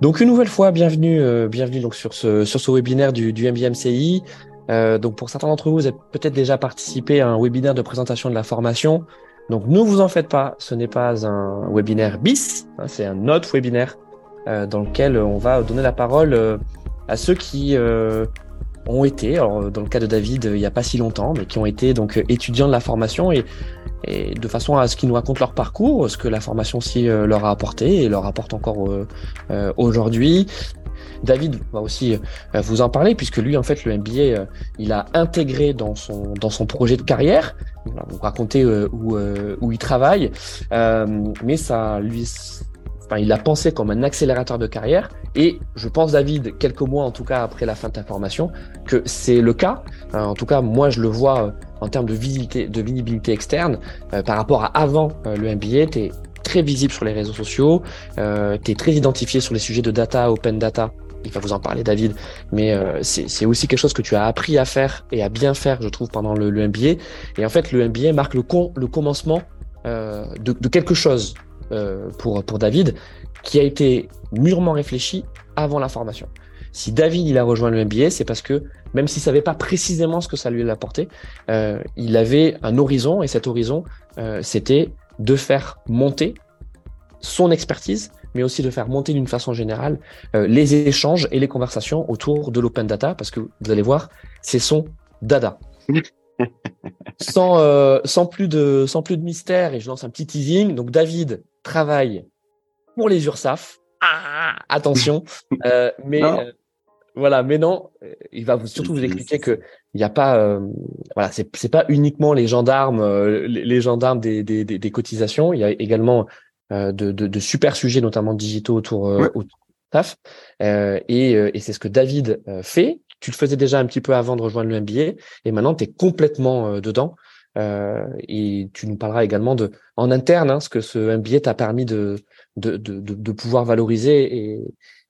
Donc une nouvelle fois, bienvenue, euh, bienvenue donc sur ce sur ce webinaire du, du MBMCI. Euh, donc pour certains d'entre vous, vous avez peut-être déjà participé à un webinaire de présentation de la formation. Donc ne vous en faites pas, ce n'est pas un webinaire bis, hein, c'est un autre webinaire euh, dans lequel on va donner la parole euh, à ceux qui euh, ont été, alors dans le cas de David, il n'y a pas si longtemps, mais qui ont été donc étudiants de la formation et et de façon à ce qu'ils nous racontent leur parcours, ce que la formation aussi euh, leur a apporté et leur apporte encore euh, euh, aujourd'hui. David va aussi vous en parler puisque lui en fait le MBA il a intégré dans son dans son projet de carrière. Vous raconter où où il travaille, mais ça lui Enfin, il a pensé comme un accélérateur de carrière et je pense David quelques mois en tout cas après la fin de ta formation que c'est le cas. en tout cas moi je le vois en termes de visibilité, de visibilité externe euh, par rapport à avant euh, le MBA. Tu es très visible sur les réseaux sociaux, euh, tu es très identifié sur les sujets de data, open data. Il va vous en parler, David. Mais euh, c'est aussi quelque chose que tu as appris à faire et à bien faire, je trouve, pendant le, le MBA. Et en fait, le MBA marque le, con, le commencement euh, de, de, quelque chose euh, pour, pour David qui a été mûrement réfléchi avant la formation. Si David il a rejoint le MBA, c'est parce que même s'il savait pas précisément ce que ça lui allait apporter, euh, il avait un horizon et cet horizon, euh, c'était de faire monter son expertise, mais aussi de faire monter d'une façon générale euh, les échanges et les conversations autour de l'open data, parce que vous allez voir, c'est son dada. sans, euh, sans, plus de, sans plus de mystère, et je lance un petit teasing. Donc, David travaille pour les URSAF. Ah, attention, euh, mais voilà, mais non, il va vous, surtout vous expliquer que il n'y a pas, euh, voilà, c'est c'est pas uniquement les gendarmes, euh, les, gendarmes des, des, des, cotisations. Il y a également euh, de, de, de, super sujets, notamment digitaux autour, euh, autour TAF. et, et c'est ce que David fait. Tu le faisais déjà un petit peu avant de rejoindre le MBA, et maintenant tu es complètement dedans. et tu nous parleras également de en interne hein, ce que ce MBA t'a permis de de, de, de, pouvoir valoriser et,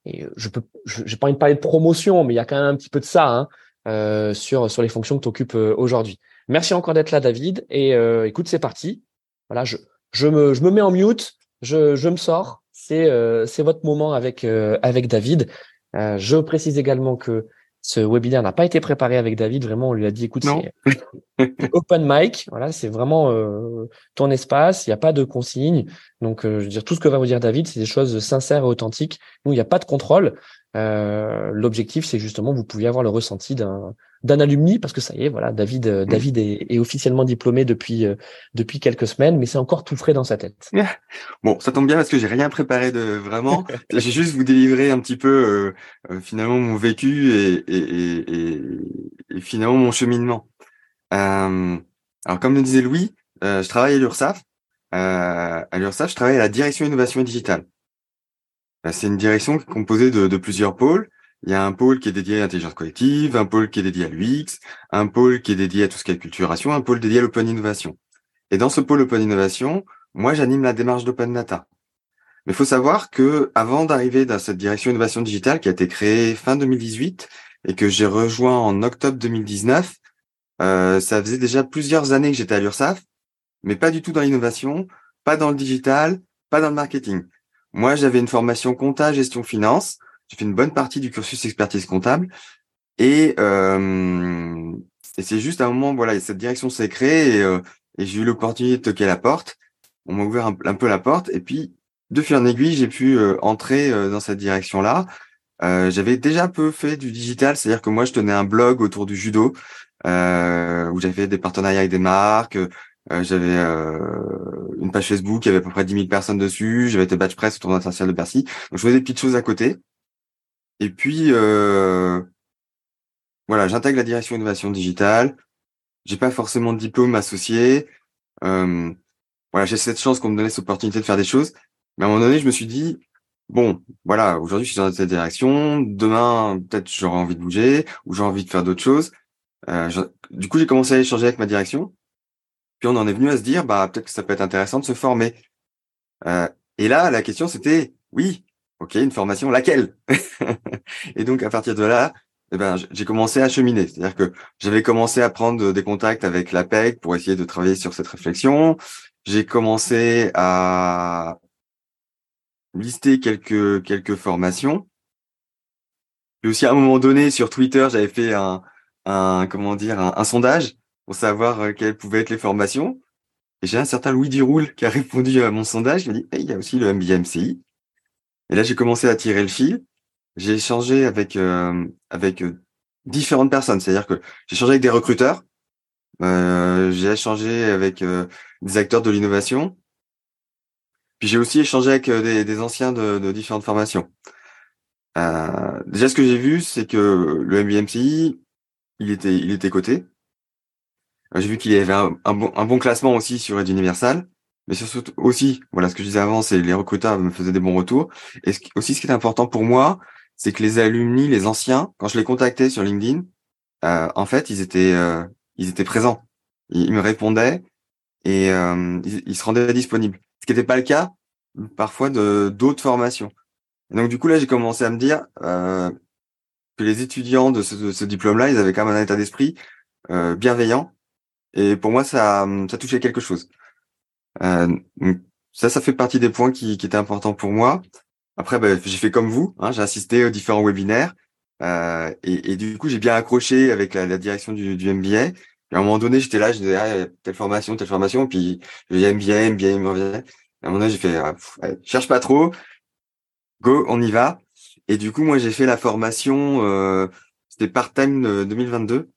et euh, je peux, j'ai pas envie de parler de promotion, mais il y a quand même un petit peu de ça hein, euh, sur sur les fonctions que tu occupes euh, aujourd'hui. Merci encore d'être là, David. Et euh, écoute, c'est parti. Voilà, je je me je me mets en mute, je je me sors. C'est euh, c'est votre moment avec avec David. je précise également que ce webinaire n'a pas été préparé avec David. Vraiment, on lui a dit, écoute, c'est open mic. Voilà, c'est vraiment euh, ton espace. Il n'y a pas de consigne. Donc, euh, je veux dire, tout ce que va vous dire David, c'est des choses sincères et authentiques. Nous, il n'y a pas de contrôle. Euh, L'objectif, c'est justement, vous pouviez avoir le ressenti d'un d'un alumni, parce que ça y est, voilà, David, euh, mm. David est, est, officiellement diplômé depuis euh, depuis quelques semaines, mais c'est encore tout frais dans sa tête. Bon, ça tombe bien parce que j'ai rien préparé de vraiment. j'ai juste vous délivrer un petit peu euh, finalement mon vécu et, et, et, et, finalement mon cheminement. alors, comme le disait Louis, je travaille à l'URSSAF. à l'URSSAF, je travaille à la direction innovation et digitale. C'est une direction qui est composée de, de plusieurs pôles. Il y a un pôle qui est dédié à l'intelligence collective, un pôle qui est dédié à l'UX, un pôle qui est dédié à tout ce qui est culturation, un pôle dédié à l'open innovation. Et dans ce pôle open innovation, moi, j'anime la démarche d'open data. Mais il faut savoir que avant d'arriver dans cette direction innovation digitale qui a été créée fin 2018 et que j'ai rejoint en octobre 2019, euh, ça faisait déjà plusieurs années que j'étais à l'URSSAF, mais pas du tout dans l'innovation, pas dans le digital, pas dans le marketing. Moi, j'avais une formation compta, gestion finance. J'ai fait une bonne partie du cursus expertise comptable. Et, euh, et c'est juste à un moment, voilà, cette direction s'est créée et, euh, et j'ai eu l'opportunité de toquer la porte. On m'a ouvert un, peu la porte. Et puis, de fil en aiguille, j'ai pu euh, entrer euh, dans cette direction-là. Euh, j'avais déjà un peu fait du digital, c'est-à-dire que moi, je tenais un blog autour du judo, où j'avais des partenariats avec des marques, j'avais une page Facebook, il y avait à peu près 10 000 personnes dessus, j'avais été badge press autour international de Bercy. Donc, je faisais des petites choses à côté. Et puis, euh, voilà, j'intègre la direction innovation digitale. J'ai pas forcément de diplôme associé. Euh, voilà, j'ai cette chance qu'on me donnait cette opportunité de faire des choses. Mais à un moment donné, je me suis dit, bon, voilà, aujourd'hui, je suis dans cette direction. Demain, peut-être j'aurai envie de bouger ou j'ai envie de faire d'autres choses. Euh, du coup, j'ai commencé à échanger avec ma direction. Puis on en est venu à se dire, bah peut-être que ça peut être intéressant de se former. Euh, et là, la question c'était, oui, Ok, une formation, laquelle Et donc à partir de là, eh ben, j'ai commencé à cheminer. C'est-à-dire que j'avais commencé à prendre des contacts avec l'APEC pour essayer de travailler sur cette réflexion. J'ai commencé à listé quelques quelques formations. Et aussi à un moment donné sur Twitter, j'avais fait un, comment dire un, sondage pour savoir euh, quelles pouvaient être les formations. J'ai un certain Louis Duroul qui a répondu à mon sondage. Il m'a dit il y a aussi le MBA MCI. Et là, j'ai commencé à tirer le fil. J'ai échangé avec euh, avec euh, différentes personnes. C'est-à-dire que j'ai échangé avec des recruteurs. Euh, j'ai échangé avec des acteurs de l'innovation. Puis j'ai aussi échangé avec des, des anciens de, de, différentes formations. Euh, déjà, ce que j'ai vu, c'est que le MBMCI, il était, il était coté. J'ai vu qu'il y avait un, bon, un, bon, classement aussi sur Ed Universal. Mais surtout aussi, voilà, ce que je disais avant, c'est les recruteurs me faisaient des bons retours. Et ce, aussi, ce qui est important pour moi, c'est que les alumni, les anciens, quand je les contactais sur LinkedIn, euh, en fait, ils étaient, euh, ils étaient présents. Ils, me répondaient et euh, ils, se rendaient disponibles. Ce qui n'était pas le cas parfois de d'autres formations. donc du coup là, j'ai commencé à me dire euh, que les étudiants de ce, de ce diplôme-là, ils avaient quand même un état d'esprit euh, bienveillant. Et pour moi, ça, ça touchait quelque chose. Euh, ça, ça fait partie des points qui, qui étaient importants pour moi. Après, bah, j'ai fait comme vous, hein, j'ai assisté aux différents webinaires. Euh, et, et, du coup, j'ai bien accroché avec la, la direction du, du, MBA. Et à un moment donné, j'étais là, je disais, ah, telle formation, telle formation, puis je disais MBA, MBA, MBA. Et à un moment donné, j'ai fait, ah, cherche pas trop, go, on y va. Et du coup, moi, j'ai fait la formation, euh, c'était part-time 2022.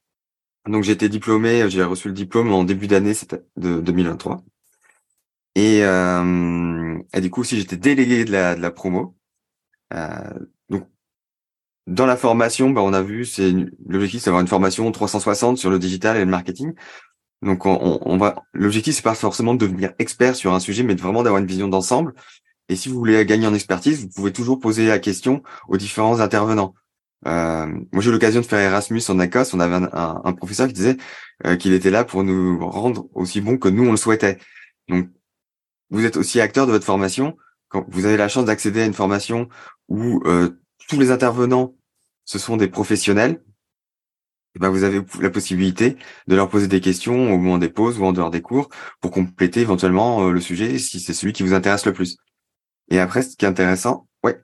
Donc, été diplômé, j'ai reçu le diplôme en début d'année de 2023. Et, euh, du coup aussi j'étais délégué de la, de la promo. Euh, donc dans la formation, bah, on a vu, c'est l'objectif, c'est d'avoir une formation 360 sur le digital et le marketing. Donc on, on va, l'objectif c'est pas forcément de devenir expert sur un sujet, mais vraiment d'avoir une vision d'ensemble. Et si vous voulez gagner en expertise, vous pouvez toujours poser la question aux différents intervenants. Euh, moi, j'ai eu l'occasion de faire Erasmus en ACOS. On avait un, un, professeur qui disait euh, qu'il était là pour nous rendre aussi bon que nous on le souhaitait. Donc, vous êtes aussi acteur de votre formation. Quand vous avez la chance d'accéder à une formation où euh, tous les intervenants ce sont des professionnels, eh ben vous avez la possibilité de leur poser des questions au moment des pauses ou en dehors des cours pour compléter éventuellement euh, le sujet si c'est celui qui vous intéresse le plus. Et après, ce qui est intéressant, ouais.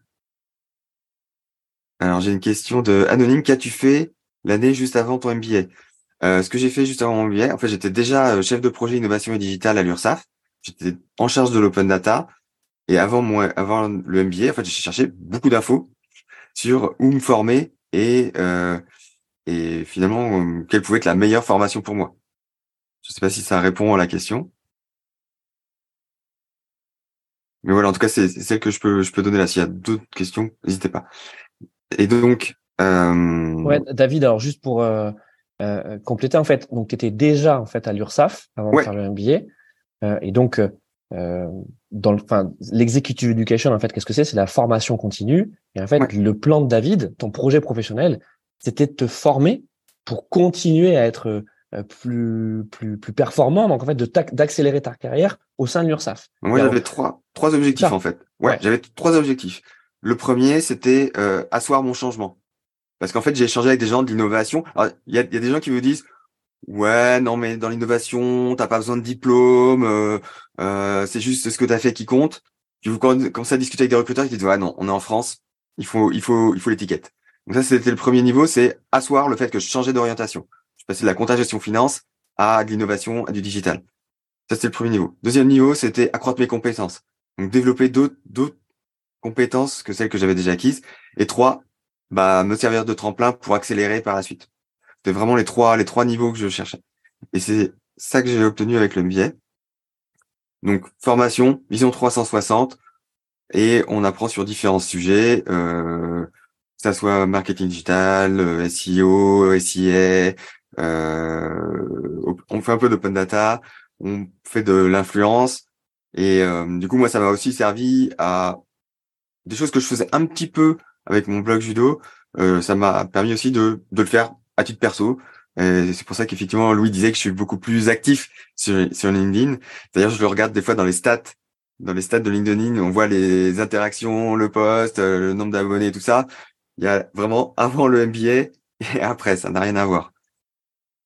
Alors j'ai une question de anonyme. Qu'as-tu fait l'année juste avant ton MBA euh, Ce que j'ai fait juste avant mon MBA, en fait, j'étais déjà euh, chef de projet innovation et digital à l'URSSAF j'étais en charge de l'open data. Et avant moi, avant le MBA, en fait, j'ai cherché beaucoup d'infos sur où me former et euh, et finalement quelle pouvait être la meilleure formation pour moi. Je sais pas si ça répond à la question. Mais voilà, en tout cas, c'est celle que je peux je peux donner là. S'il y a d'autres questions, n'hésitez pas. Et donc, euh... ouais, David, alors juste pour euh, euh, compléter en fait, donc tu étais déjà en fait à l'URSSAF avant de faire le MBA. Euh, et donc, euh, euh, dans le, enfin, l'executive education, en fait, qu'est-ce que c'est? C'est la formation continue. Et en fait, le plan de David, ton projet professionnel, c'était de te former pour continuer à être plus plus plus performant. Donc en fait, de d'accélérer ta carrière au sein de l'URSSAF. Moi, j'avais trois trois objectifs en fait. Ouais, j'avais trois objectifs. Le premier, c'était euh, asseoir mon changement. Parce qu'en fait, j'ai échangé avec des gens de l'innovation. Il y a, y a des gens qui me disent Ouais, non, mais dans l'innovation, t'as pas besoin de diplôme, euh, euh, c'est juste ce que t'as fait qui compte. Tu vous commences à discuter avec des recruteurs qui disent ouais non, on est en France, il faut, il faut, il faut l'étiquette. Donc ça, c'était le premier niveau, c'est asseoir le fait que je changeais d'orientation. Je passais de la compta gestion finance à de l'innovation, à du digital. Ça, c'était le premier niveau. Deuxième niveau, c'était accroître mes compétences. Donc développer d'autres, d'autres compétences que celles que j'avais déjà acquises. Et trois, bah, me servir de tremplin pour accélérer par la suite. C'était vraiment les trois, les trois niveaux que je cherchais. Et c'est ça que j'ai obtenu avec le MBA. Donc, formation, vision 360, et on apprend sur différents sujets, euh, que ça soit marketing digital, euh, SEO, SIA, euh, on fait un peu d'open data, on fait de l'influence, et euh, du coup, moi, ça m'a aussi servi à des choses que je faisais un petit peu avec mon blog judo. Euh, ça m'a permis aussi de, de le faire à titre perso. C'est pour ça qu'effectivement, Louis disait que je suis beaucoup plus actif sur, sur LinkedIn. D'ailleurs, je le regarde des fois dans les stats. Dans les stats de LinkedIn, on voit les interactions, le post, euh, le nombre d'abonnés, tout ça. Il y a vraiment avant le MBA et après, ça n'a rien à voir.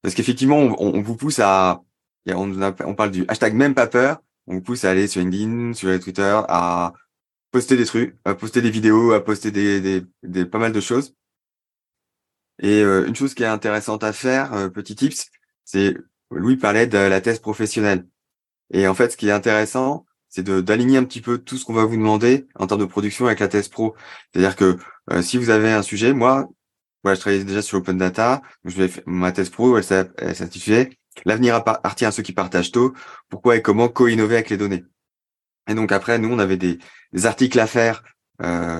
Parce qu'effectivement, on, on, vous pousse à, on, on parle du hashtag même pas peur, on vous pousse à aller sur LinkedIn, sur Twitter, à poster des trucs, à poster des vidéos, à poster des, des, des pas mal de choses. Et euh, une chose qui est intéressante à faire, euh, petit tips, c'est Louis parlait de la thèse professionnelle. Et en fait, ce qui est intéressant, c'est d'aligner un petit peu tout ce qu'on va vous demander en termes de production avec la thèse pro. C'est-à-dire que euh, si vous avez un sujet, moi, voilà, je travaillais déjà sur l'open data, je vais ma thèse pro, elle s'intitulait L'avenir appartient à ceux qui partagent tôt. Pourquoi et comment co-innover avec les données? Et donc après, nous, on avait des, articles à faire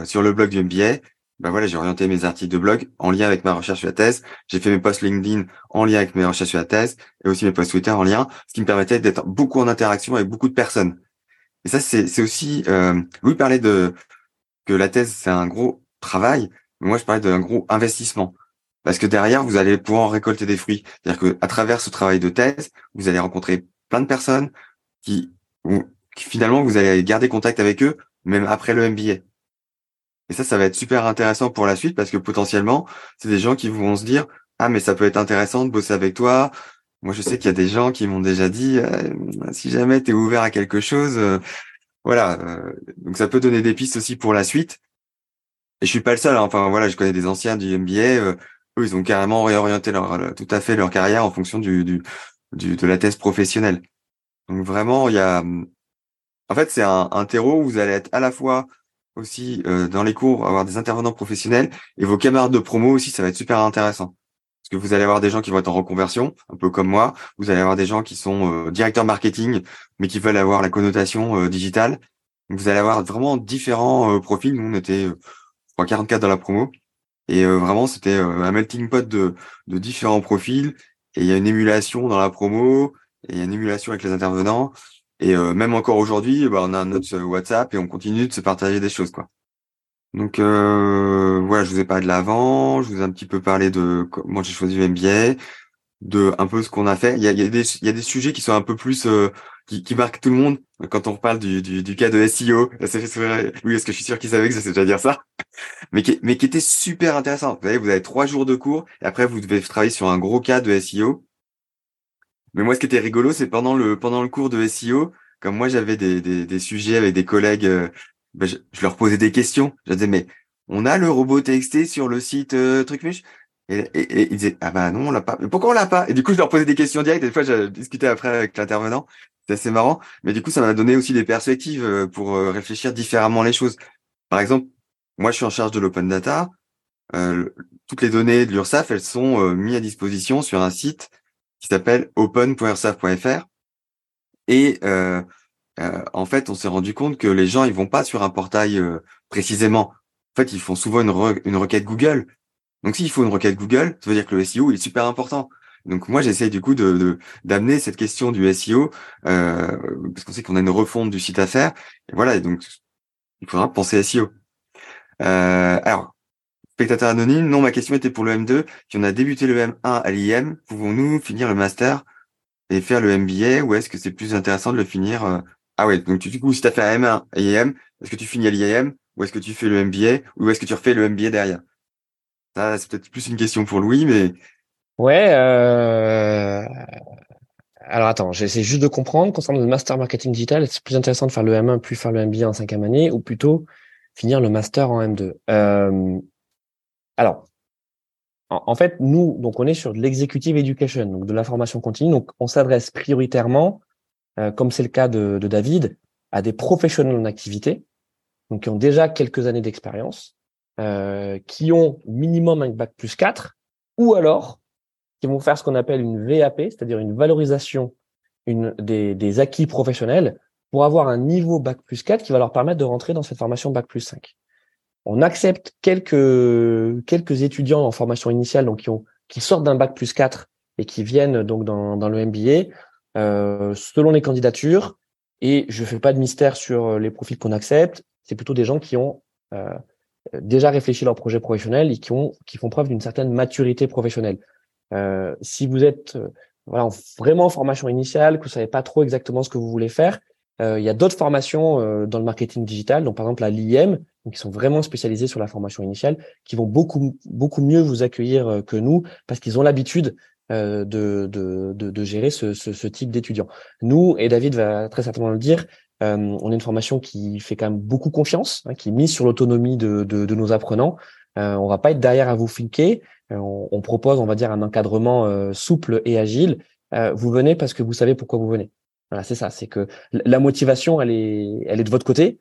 sur le blog du MBA. Ben voilà, j'ai orienté mes articles de blog en lien avec ma recherche sur la thèse. J'ai fait mes posts LinkedIn en lien avec mes recherches sur la thèse et aussi mes posts Twitter en lien, ce qui me permettait d'être beaucoup en interaction avec beaucoup de personnes. Et ça, c'est aussi, euh, Louis parlait de que la thèse c'est un gros travail, mais moi je parlais d'un gros investissement. Parce que derrière, vous allez pouvoir récolter des fruits. C'est-à-dire que à travers ce travail de thèse, vous allez rencontrer plein de personnes qui, qui finalement vous allez garder contact avec eux même après le MBA. Et ça, ça va être super intéressant pour la suite parce que potentiellement, c'est des gens qui vont se dire ah mais ça peut être intéressant de bosser avec toi. Moi, je sais qu'il y a des gens qui m'ont déjà dit euh, si jamais tu es ouvert à quelque chose, euh, voilà. Euh, donc ça peut donner des pistes aussi pour la suite. Et je suis pas le seul. Hein. Enfin voilà, je connais des anciens du MBA eux, ils ont carrément réorienté leur, tout à fait leur carrière en fonction de la thèse professionnelle. Donc vraiment, il y a, en fait, c'est un, un, terreau où vous allez être à la fois aussi euh, dans les cours, avoir des intervenants professionnels et vos camarades de promo aussi, ça va être super intéressant. Parce que vous allez avoir des gens qui vont être en reconversion, un peu comme moi. Vous allez avoir des gens qui sont euh, directeurs marketing, mais qui veulent avoir la connotation euh, digitale. Vous allez avoir vraiment différents profils. Nous, on était, je crois, 44 dans la promo. Et euh, vraiment, c'était euh, un melting pot de, de différents profils. Et il y a une émulation dans la promo, et il y a une émulation avec les intervenants. Et euh, même encore aujourd'hui, bah, on a notre WhatsApp et on continue de se partager des choses, quoi. Donc euh, voilà, je vous ai parlé de l'avant, je vous ai un petit peu parlé de comment j'ai choisi MBA, de un peu ce qu'on a fait. Il y a, des, sujets qui sont un peu plus qui, qui marquent tout le monde quand on reparle du, du, du cas de SEO. Oui, est-ce que je suis sûr qu'ils savaient que ça c'est déjà dire ça mais qui, mais qui était super intéressant. Vous savez, vous avez trois jours de cours et après vous devez travailler sur un gros cas de SEO. Mais moi, ce qui était rigolo, c'est pendant le pendant le cours de SEO, comme moi j'avais des, des, des, sujets avec des collègues, euh, ben, je, leur posais des questions. Je disais mais on a le robot TXT sur le site euh, Trucmuche? Et, et, et, ils disaient ah bah non on l'a pas. Mais pourquoi on l'a pas? Et du coup je leur posais des questions directes. Des fois j'ai discuté après avec l'intervenant. C'est assez marrant. Mais du coup ça m'a donné aussi des perspectives euh, pour réfléchir différemment les choses. Par exemple, moi, je suis en charge de l'open data. Euh, toutes les données de l'URSSAF, elles sont euh, mises à disposition sur un site qui s'appelle open.ursaf.fr. Et euh, en fait, on s'est rendu compte que les gens, ils vont pas sur un portail précisément. En fait, ils font souvent une, requête Google. Donc, s'il faut une requête Google, ça veut dire que le SEO est super important. Donc moi, j'essaye du coup de d'amener cette question du SEO parce qu'on sait qu'on a une refonte du site à faire. Et voilà, donc il faudra penser SEO. Euh, alors, spectateur anonyme, non, ma question était pour le M2. Si on a débuté le M1 à l'IM, pouvons-nous finir le master et faire le MBA ou est-ce que c'est plus intéressant de le finir euh, Ah ouais, donc du coup, si tu as fait un M1 à l'IM, est-ce que tu finis à l'IM ou est-ce que tu fais le MBA ou est-ce que tu refais le MBA derrière? Ça, c'est peut-être plus une question pour Louis, mais... Ouais, euh... Alors attends, j'essaie juste de comprendre. Concernant le master marketing digital, c'est plus intéressant de faire le M1 puis faire le MBA en cinquième année ou plutôt finir le master en M2. Euh, alors, en, fait, nous, donc on est sur de l'executive education, donc de la formation continue. Donc, on s'adresse prioritairement, euh, comme c'est le cas de, David, à des professionnels en activité, donc qui ont déjà quelques années d'expérience, euh, qui ont minimum un bac plus 4, ou alors qui vont faire ce qu'on appelle une VAP, c'est-à-dire une valorisation des, des acquis professionnels pour avoir un niveau Bac plus 4 qui va leur permettre de rentrer dans cette formation Bac plus 5. On accepte quelques, quelques étudiants en formation initiale donc qui, ont, qui sortent d'un Bac plus 4 et qui viennent donc dans, dans le MBA euh, selon les candidatures. Et je fais pas de mystère sur les profils qu'on accepte. C'est plutôt des gens qui ont euh, déjà réfléchi leur projet professionnel et qui, ont, qui font preuve d'une certaine maturité professionnelle. Euh, si vous êtes euh, voilà, vraiment en formation initiale, que vous savez pas trop exactement ce que vous voulez faire, euh, il y a d'autres formations euh, dans le marketing digital, donc par exemple la l'IM, qui sont vraiment spécialisées sur la formation initiale, qui vont beaucoup beaucoup mieux vous accueillir euh, que nous parce qu'ils ont l'habitude de, de, de, de, gérer ce, ce, ce type d'étudiants. Nous et David va très certainement le dire, on est une formation qui fait quand même beaucoup confiance, hein, qui mise sur l'autonomie de, de, de, nos apprenants. on va pas être derrière à vous fliquer. On, on, propose, on va dire, un encadrement souple et agile. vous venez parce que vous savez pourquoi vous venez. Voilà, c'est ça. C'est que la motivation, elle est, elle est de votre côté.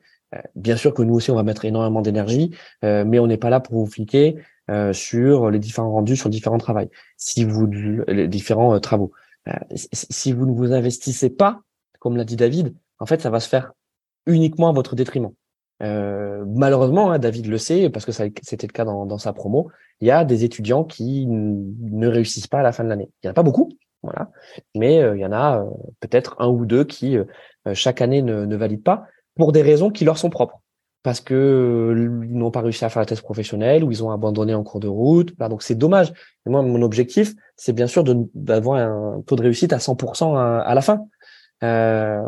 bien sûr que nous aussi, on va mettre énormément d'énergie, mais on n'est pas là pour vous fliquer. Euh, sur les différents rendus, sur différents travaux. Si vous les différents euh, travaux. Euh, si vous ne vous investissez pas, comme l'a dit David, en fait, ça va se faire uniquement à votre détriment. malheureusement, hein, David le sait parce que c'était le cas dans, dans, sa promo. Il y a des étudiants qui ne réussissent pas à la fin de l'année. Il y en a pas beaucoup, voilà, mais il y en a peut-être un ou deux qui chaque année ne, ne valident pas pour des raisons qui leur sont propres parce que euh, ils n'ont pas réussi à faire la thèse professionnelle ou ils ont abandonné en cours de route. donc c'est dommage. Et moi, mon objectif, c'est bien sûr d'avoir un taux de réussite à 100% à, la fin. Euh,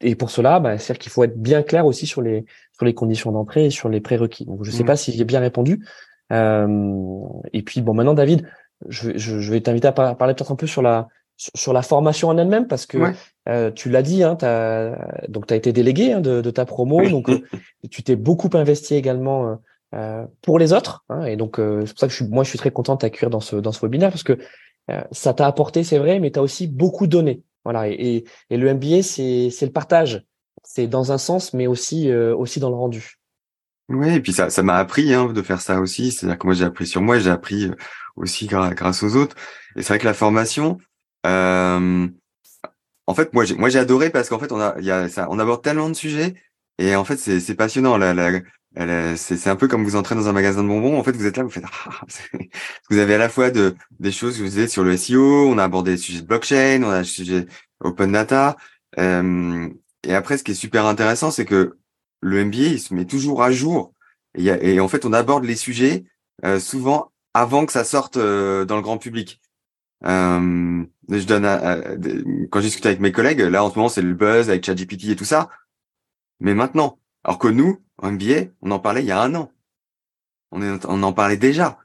et pour cela, bah, c'est-à-dire qu'il faut être bien clair aussi sur les sur les conditions d'entrée et sur les prérequis. Donc je ne sais mmh. pas si j'ai bien répondu. Euh, et puis bon, maintenant David, je, je, je vais t'inviter à parler peut-être un peu sur la sur la formation en elle-même parce que euh, tu l'as dit, hein, as, donc tu as été délégué hein, de, de, ta promo, donc euh, tu t'es beaucoup investi également euh, euh pour les autres, hein, et donc c'est pour ça que je suis, moi je suis très content de t'accueillir dans ce dans ce webinaire parce que ça t'a apporté, c'est vrai, mais tu as aussi beaucoup donné, voilà, et, et, le MBA c'est c'est le partage, c'est dans un sens, mais aussi aussi dans le rendu. Oui, et puis ça ça m'a appris hein, de faire ça aussi, c'est-à-dire que moi j'ai appris sur moi, j'ai appris aussi grâce aux autres, et c'est vrai que la formation euh, en fait, moi, j'ai, moi, j'ai adoré parce qu'en fait, on a, y a ça, on aborde tellement de sujets et en fait, c'est, c'est passionnant. La, la, c'est, c'est un peu comme vous entrez dans un magasin de bonbons. En fait, vous êtes là, vous faites, ah, vous avez à la fois de des choses que vous disiez sur le SEO. On a abordé les sujets de blockchain, on a le sujet open data. Euh, et après, ce qui est super intéressant, c'est que le MBA, il se met toujours à jour. Et, en fait, on aborde les sujets euh, souvent avant que ça sorte euh, dans le grand public. Euh, je donne quand je discute avec mes collègues, là en ce moment c'est le buzz avec ChatGPT et tout ça. Mais maintenant, alors que nous, en MBA, on en parlait il y a un an. On, en parlait déjà.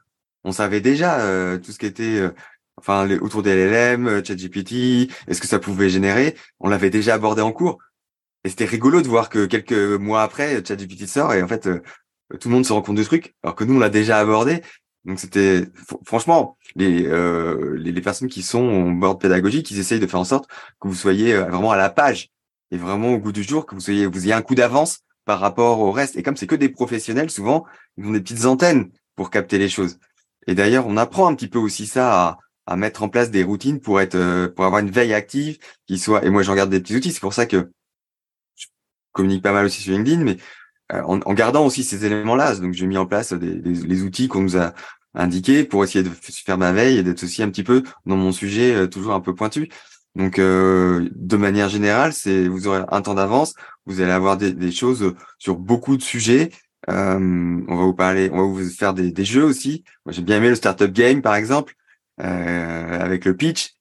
On savait déjà euh, tout ce qui était, euh, enfin autour des LLM, euh, ChatGPT, est-ce que ça pouvait générer? On l'avait déjà abordé en cours. Et c'était rigolo de voir que quelques mois après, ChatGPT sort et en fait tout le monde se rend compte du truc, alors que nous on l'a déjà abordé donc c'était franchement les, euh, les, personnes qui sont en board pédagogique, ils essayent de faire en sorte que vous soyez euh, vraiment à la page et vraiment au goût du jour, que vous soyez vous ayez un coup d'avance par rapport au reste. Et comme c'est que des professionnels, souvent ils ont des petites antennes pour capter les choses. Et d'ailleurs, on apprend un petit peu aussi ça à, à mettre en place des routines pour être euh, pour avoir une veille active qui soit. Et moi, j'en garde des petits outils. C'est pour ça que communique pas mal aussi sur LinkedIn, mais euh, en, en, gardant aussi ces éléments-là. Donc, j'ai mis en place des, les outils qu'on nous a indiqués pour essayer de faire ma veille et d'être aussi un petit peu dans mon sujet euh, toujours un peu pointu. Donc, euh, de manière générale, c'est vous aurez un temps d'avance. Vous allez avoir des, des, choses sur beaucoup de sujets. Euh, on va vous parler, on va vous faire des, des jeux aussi. Moi, j'ai bien aimé le startup game, par exemple, avec le pitch.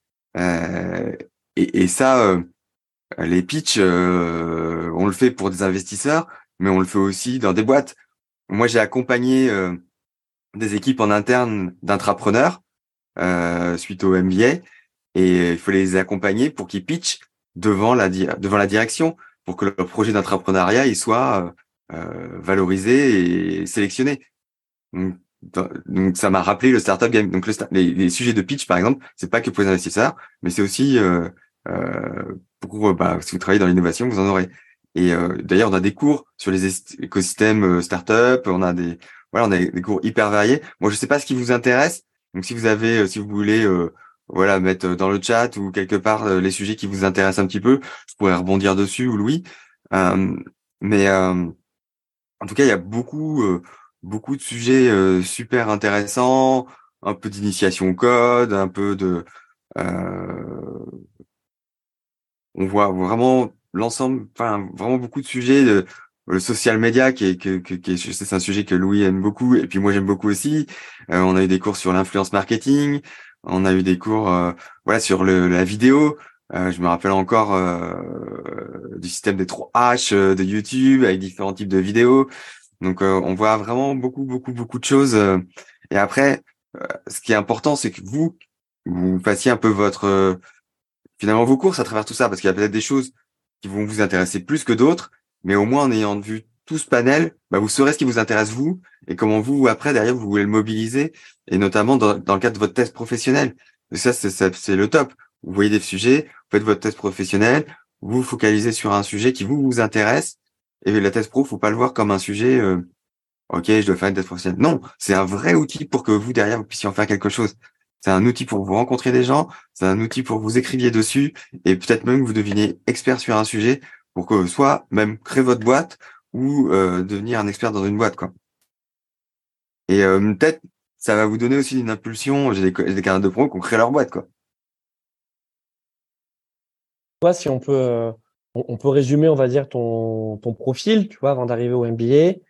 Et, et, ça, les pitchs, on le fait pour des investisseurs, mais on le fait aussi dans des boîtes. Moi, j'ai accompagné euh, des équipes en interne d'intrapreneurs euh, suite au MBA et il faut les accompagner pour qu'ils pitchent devant la devant la direction pour que leur projet d'entrepreneuriat il soit euh, valorisé et sélectionné. Donc, ça m'a rappelé le startup game. Donc le, les, sujets de pitch par exemple, c'est pas que pour les investisseurs, mais c'est aussi euh, pour bah, si vous travaillez dans l'innovation, vous en aurez. Et euh, d'ailleurs, on a des cours sur les écosystèmes euh, startup, on a des voilà, on a des cours hyper variés. Moi, je sais pas ce qui vous intéresse. Donc, si vous avez, euh, si vous voulez, voilà, mettre dans le chat ou quelque part les sujets qui vous intéressent un petit peu, je pourrais rebondir dessus ou Louis. mais en tout cas, il y a beaucoup, beaucoup de sujets super intéressants, un peu d'initiation au code, un peu de, on voit vraiment l'ensemble, enfin vraiment beaucoup de sujets. De, le social media qui est que, que, c'est un sujet que Louis aime beaucoup et puis moi j'aime beaucoup aussi. Euh, on a eu des cours sur l'influence marketing, on a eu des cours euh, voilà sur le, la vidéo. Euh, je me rappelle encore du système des 3 H de YouTube avec différents types de vidéos. Donc on voit vraiment beaucoup beaucoup beaucoup de choses. et après, ce qui est important, c'est que vous vous fassiez un peu votre finalement vos courses à travers tout ça parce qu'il y a peut-être des choses qui vont vous intéresser plus que d'autres, mais au moins en ayant vu tout ce panel, bah, vous saurez ce qui vous intéresse vous et comment vous, après, derrière, vous voulez le mobiliser, et notamment dans, le cadre de votre test professionnel. Et ça, c'est le top. Vous voyez des sujets, vous faites votre test professionnel, vous vous focalisez sur un sujet qui vous, vous intéresse, et la test pro, faut pas le voir comme un sujet, euh, ok, je dois faire une test professionnelle. Non, c'est un vrai outil pour que vous, derrière, vous puissiez en faire quelque chose. C'est un outil pour vous rencontrer des gens, c'est un outil pour que vous écriviez dessus, et peut-être même que vous deveniez expert sur un sujet, pour que soit même créer votre boîte, ou euh, devenir un expert dans une boîte, quoi. Et euh, peut-être ça va vous donner aussi une impulsion. J'ai des, des de pro qui ont créé leur boîte, quoi. Toi, si on peut, euh, on, peut résumer, on va dire ton, ton profil, tu vois, avant d'arriver au MBA,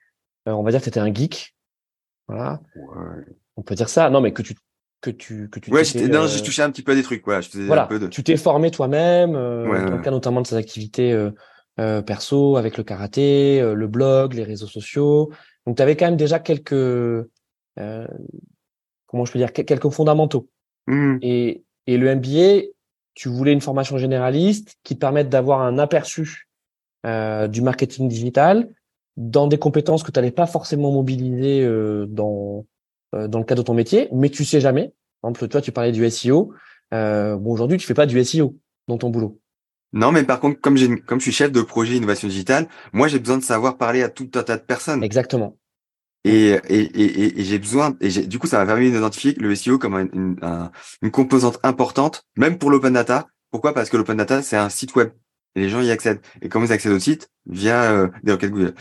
on va dire que tu étais un geek, voilà. On peut dire ça. Non, mais que tu que tu que tu ouais non j'ai touché un petit peu à des trucs ouais je voilà un peu de... tu t'es formé toi-même euh, dans le cas notamment de ces activités euh, perso, avec le karaté, euh, le blog, les réseaux sociaux. Donc, tu avais quand même déjà quelques, euh, comment je peux dire, quelques fondamentaux. Mmh. Et, et le MBA, tu voulais une formation généraliste qui te permette d'avoir un aperçu euh, du marketing digital dans des compétences que tu n'allais pas forcément mobiliser euh, dans, dans le cadre de ton métier, mais tu sais jamais. Par exemple, toi, tu parlais du SEO. bon, aujourd'hui, tu fais pas du SEO dans ton boulot. Non, mais par contre, comme j'ai, comme je suis chef de projet innovation digitale, moi, j'ai besoin de savoir parler à tout un tas de personnes. Exactement. Et, et, et, et j'ai besoin, et du coup, ça m'a permis d'identifier le SEO comme une, une, composante importante, même pour l'open data. Pourquoi? Parce que l'open data, c'est un site web. Et les gens y accèdent. Et comment ils accèdent au site Via euh, des requêtes Google.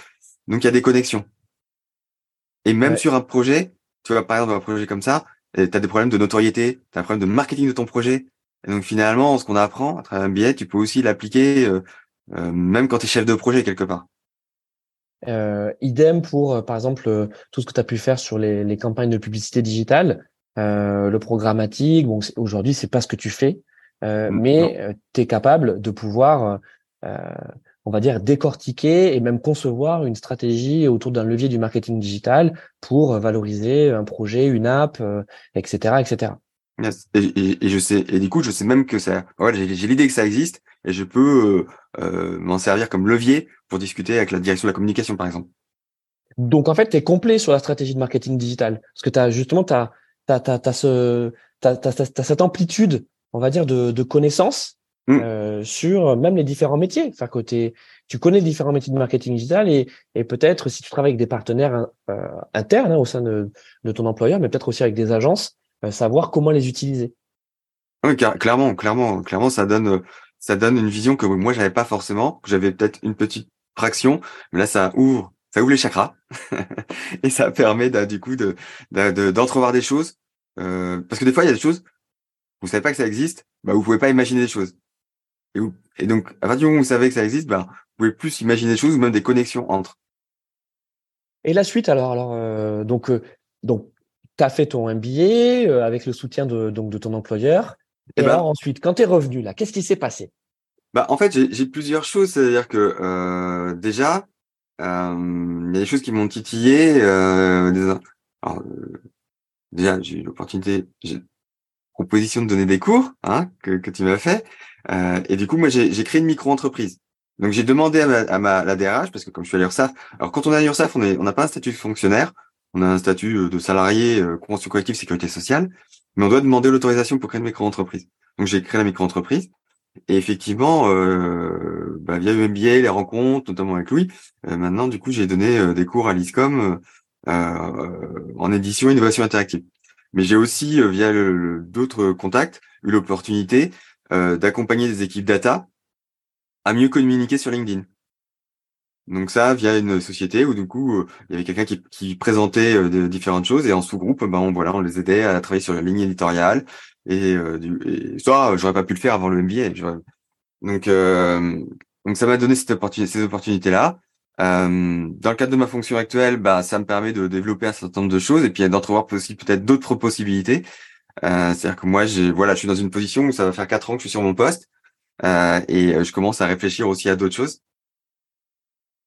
Donc, il y a des connexions. Et même sur un projet, tu vois, par exemple, un projet comme ça, tu as des problèmes de notoriété, tu as un problème de marketing de ton projet, et donc finalement, ce qu'on apprend à travers un billet, tu peux aussi l'appliquer euh, euh, même quand tu es chef de projet quelque part. Euh, idem pour, par exemple, tout ce que tu as pu faire sur les, les, campagnes de publicité digitale, le programmatique. Bon, aujourd'hui, c'est pas ce que tu fais, mais tu es capable de pouvoir, on va dire, décortiquer et même concevoir une stratégie autour d'un levier du marketing digital pour valoriser un projet, une app, etc., etc. Et, je sais, et du coup, je sais même que ça, voilà, j'ai l'idée que ça existe et je peux euh, euh, m'en servir comme levier pour discuter avec la direction de la communication, par exemple. Donc, en fait, tu es complet sur la stratégie de marketing digital parce que tu as justement, tu as, ce, cette amplitude, on va dire, de, de connaissances mmh. euh, sur même les différents métiers. Enfin, côté, tu connais les différents métiers de marketing digital et, et peut-être si tu travailles avec des partenaires euh, internes hein, au sein de, de ton employeur, mais peut-être aussi avec des agences, euh, savoir comment les utiliser. Oui, clairement, clairement, clairement, ça donne, ça donne une vision que moi j'avais pas forcément, j'avais peut-être une petite fraction, mais là ça ouvre, ça ouvre les chakras et ça permet du coup de d'entrevoir des choses, euh, parce que des fois il y a des choses, vous savez pas que ça existe, bah vous pouvez pas imaginer des choses. Et, et donc à partir du moment où vous savez que ça existe, bah vous pouvez plus imaginer des choses ou même des connexions entre. Et la suite alors, alors euh, donc donc tu as fait ton MBA euh, avec le soutien de, donc, de ton employeur. Et, eh ben alors ensuite, quand tu es revenu là, qu'est-ce qui s'est passé? Bah, En fait, j'ai plusieurs choses. C'est-à-dire que euh, déjà, euh, il y a des choses qui m'ont titillé. Des, alors, déjà, j'ai eu l'opportunité, j'ai proposition de donner des cours hein, que, que tu m'as fait. Et du coup, moi, j'ai créé une micro-entreprise. Donc, j'ai demandé à, ma, à ma, la DRH, parce que comme je suis à l'URSSAF, alors quand on est à l'URSSAF, on n'a pas un statut de fonctionnaire, on a un statut euh, de salarié, euh, convention collective, sécurité sociale, mais on doit demander l'autorisation pour créer une micro-entreprise. Donc j'ai créé la micro-entreprise. Et effectivement, euh, bah, via UMBA, les rencontres, notamment avec Louis, euh, maintenant, du coup, j'ai donné des cours à l'ISCOM en édition innovation interactive. Mais j'ai aussi, via d'autres contacts, eu l'opportunité d'accompagner des équipes data à mieux communiquer sur LinkedIn. Donc ça, via une société où du coup, euh, il y avait quelqu'un qui, qui, présentait euh, de, différentes choses et en sous-groupe, ben on, voilà, on les aidait à travailler sur la ligne éditoriale et, euh, du, et ça, j'aurais pas pu le faire avant le MBA. Donc, euh, donc ça m'a donné cette ces opportunités-là. Euh, dans le cadre de ma fonction actuelle, bah, ça me permet de développer un certain nombre de choses et puis d'entrevoir aussi peut-être d'autres possibilités. Euh, C'est-à-dire que moi, voilà, je suis dans une position où ça va faire quatre ans que je suis sur mon poste et je commence à réfléchir aussi à d'autres choses.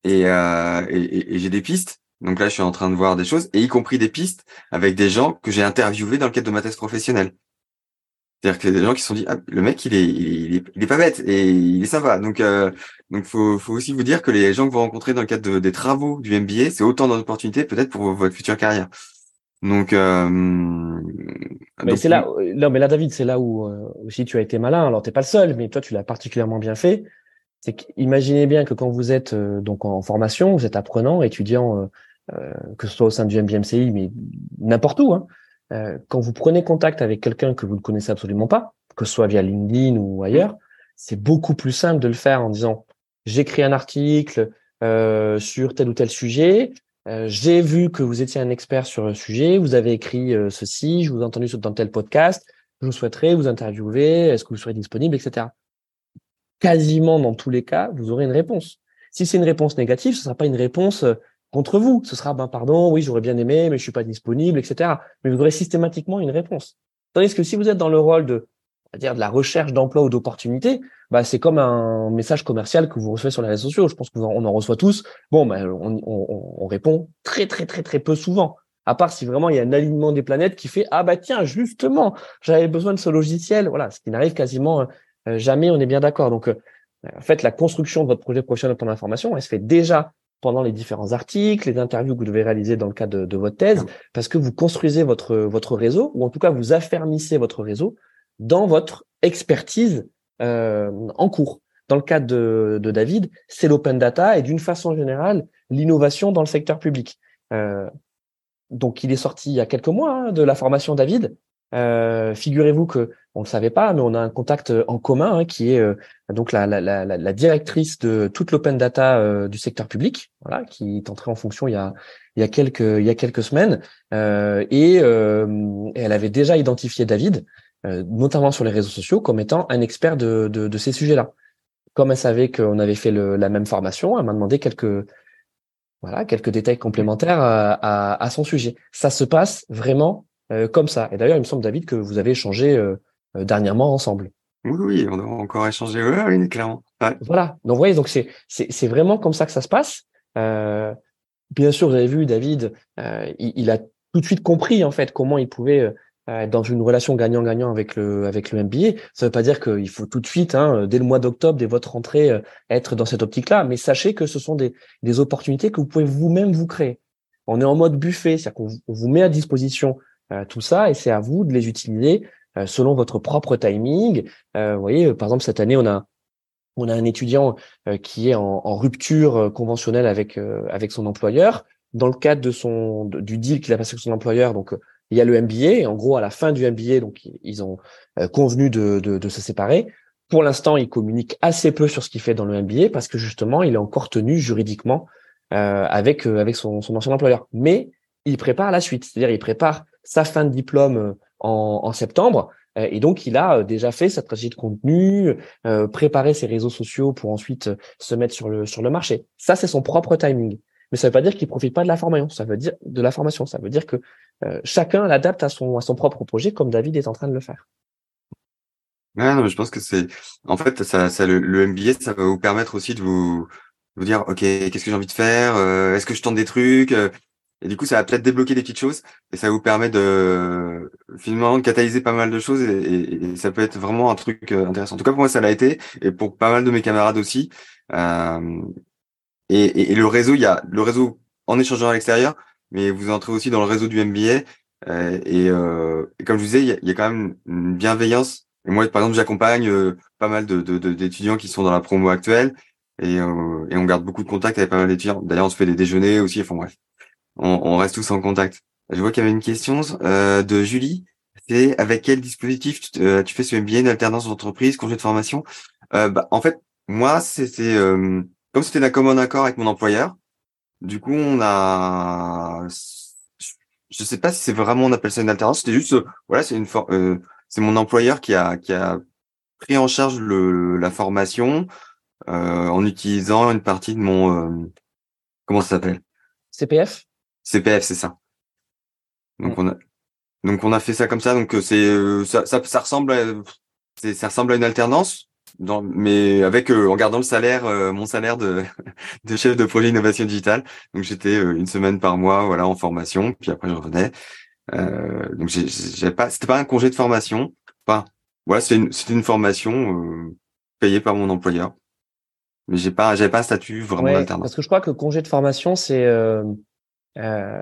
Euh, et, et, j'ai des pistes. Donc là, je suis en train de voir des choses, et y compris des pistes avec des gens que j'ai interviewés dans le cadre de ma thèse professionnelle. C'est-à-dire que des gens qui se sont dit, ah, le mec, il est, il est, il est, pas bête et il est sympa. Donc, euh, Donc, faut, faut aussi vous dire que les gens que vous rencontrez dans le cadre des travaux du MBA, c'est autant d'opportunités peut-être pour votre future carrière. Donc, euh, mais c'est là, non, mais là, David, c'est là où euh, aussi tu as été malin. Alors, t'es pas le seul, mais toi, tu l'as particulièrement bien fait. C'est qu'imaginez bien que quand vous êtes euh, donc en formation, vous êtes apprenant, étudiant, euh, que ce soit au sein du MBMCI, mais n'importe où, hein, quand vous prenez contact avec quelqu'un que vous ne connaissez absolument pas, que ce soit via LinkedIn ou ailleurs, c'est beaucoup plus simple de le faire en disant j'écris un article euh, sur tel ou tel sujet, euh, j'ai vu que vous étiez un expert sur un sujet, vous avez écrit euh, ceci, je vous ai entendu dans tel podcast, je vous souhaiterais vous interviewer, est-ce que vous serez disponible, etc. Quasiment dans tous les cas, vous aurez une réponse. Si c'est une réponse négative, ce ne sera pas une réponse euh, contre vous. Ce sera, ben pardon, oui, j'aurais bien aimé, mais je suis pas disponible, etc. Mais vous aurez systématiquement une réponse. Tandis que si vous êtes dans le rôle de dire de la recherche d'emploi ou d'opportunité, bah, c'est comme un message commercial que vous recevez sur les réseaux sociaux. Je pense qu'on en reçoit tous. Bon, bah, on, on, on, répond très, très, très, très peu souvent. À part si vraiment il y a un alignement des planètes qui fait, ah bah tiens, justement, j'avais besoin de ce logiciel. Voilà, ce qui n'arrive quasiment euh, jamais, on est bien d'accord. Donc, euh, en fait, la construction de votre projet professionnel pendant l'information, elle se fait déjà pendant les différents articles, les interviews que vous devez réaliser dans le cadre de, de votre thèse, parce que vous construisez votre, votre réseau, ou en tout cas, vous affermissez votre réseau dans votre expertise euh, en cours. Dans le cadre de, de David, c'est l'open data et d'une façon générale, l'innovation dans le secteur public. Euh, donc, il est sorti il y a quelques mois hein, de la formation David. Euh, Figurez-vous que on le savait pas, mais on a un contact en commun hein, qui est euh, donc la, la, la, la, directrice de toute l'open data euh, du secteur public, voilà, qui est entrée en fonction il y a il y a quelques il y a quelques semaines, euh, et, et, elle avait déjà identifié David euh, notamment sur les réseaux sociaux, comme étant un expert de, de, de ces sujets-là. Comme elle savait qu'on avait fait le, la même formation, elle m'a demandé quelques voilà quelques détails complémentaires à, à, à, son sujet. Ça se passe vraiment euh, comme ça. Et d'ailleurs, il me semble David que vous avez échangé euh, dernièrement ensemble. Oui, oui, on a encore échangé, oui, clairement. Voilà. Donc, vous voyez, donc c'est c'est vraiment comme ça que ça se passe. bien sûr, vous avez vu, David, il, il, a tout de suite compris en fait comment il pouvait dans une relation gagnant-gagnant avec le avec le MBA. Ça veut pas dire qu'il faut tout de suite, hein, dès le mois d'octobre, dès votre rentrée, euh, être dans cette optique-là. Mais sachez que ce sont des, des opportunités que vous pouvez vous-même vous créer. On est en mode buffet, c'est-à-dire qu'on vous met à disposition euh, tout ça et c'est à vous de les utiliser euh, selon votre propre timing. vous voyez, par exemple, cette année, on a on a un étudiant qui est en, en rupture conventionnelle avec avec son employeur dans le cadre de son du deal qu'il a passé avec son employeur. Donc il y a le MBA. En gros, à la fin du MBA, donc ils ont euh, convenu de, de, se séparer. Pour l'instant, il communique assez peu sur ce qu'il fait dans le MBA parce que justement, il est encore tenu juridiquement euh, avec euh, avec son, ancien employeur. Mais il prépare la suite, c'est-à-dire il prépare sa fin de diplôme en, en septembre. Et donc, il a déjà fait sa stratégie de contenu, préparé ses réseaux sociaux pour ensuite se mettre sur le sur le marché. Ça, c'est son propre timing. Mais ça veut pas dire qu'il profite pas de la formation. Ça veut dire de la formation. Ça veut dire que euh, chacun l'adapte à son à son propre projet, comme David est en train de le faire. Ouais, non, je pense que c'est, en fait, ça, ça le, le, MBA, ça va vous permettre aussi de vous, vous dire, ok, qu'est-ce que j'ai envie de faire euh, Est-ce que je tente des trucs euh, Et du coup, ça va peut-être débloquer des petites choses, et ça vous permet de finalement catalyser pas mal de choses, et, et, ça peut être vraiment un truc intéressant. En tout cas, pour moi, ça l'a été, et pour pas mal de mes camarades aussi. Euh, et, et, le réseau, il y a le réseau en échangeant à l'extérieur, mais vous entrez aussi dans le réseau du MBA. Euh, et, euh, comme je vous disais, il y, y, a, quand même une bienveillance. Et moi, par exemple, j'accompagne euh, pas mal de, d'étudiants qui sont dans la promo actuelle, et, euh, et, on garde beaucoup de contacts avec pas mal d'étudiants. D'ailleurs, on se fait des déjeuners aussi. Enfin bref, on, on reste tous en contact. Je vois qu'il y avait une question euh, de Julie. C'est avec quel dispositif tu, tu fais ce MBA, une alternance d'entreprise, congé de formation? Bah, En fait, moi, c'était comme c'était d'un commun accord avec mon employeur, du coup, on a, je sais pas si c'est vraiment on appelle ça une alternance. C'était juste, voilà, c'est une, euh, c'est mon employeur qui a qui a pris en charge le la formation euh, en utilisant une partie de mon, euh, comment ça s'appelle? CPF. CPF, c'est ça. Donc on a, donc on a fait ça comme ça. Donc c'est ça, ça, ça ressemble, à, ça ressemble à une alternance mais avec euh, en gardant le salaire, euh, mon salaire de, de chef de projet innovation digitale. Donc j'étais euh, une semaine par mois, voilà, en formation, puis après je revenais. donc j'ai pas, c'était pas un congé de formation, pas. Voilà, c'était une, c'était une formation payée par mon employeur. mais j'ai pas, j'avais pas un statut vraiment ouais, d'alternance. Parce que je crois que congé de formation, c'est euh, euh,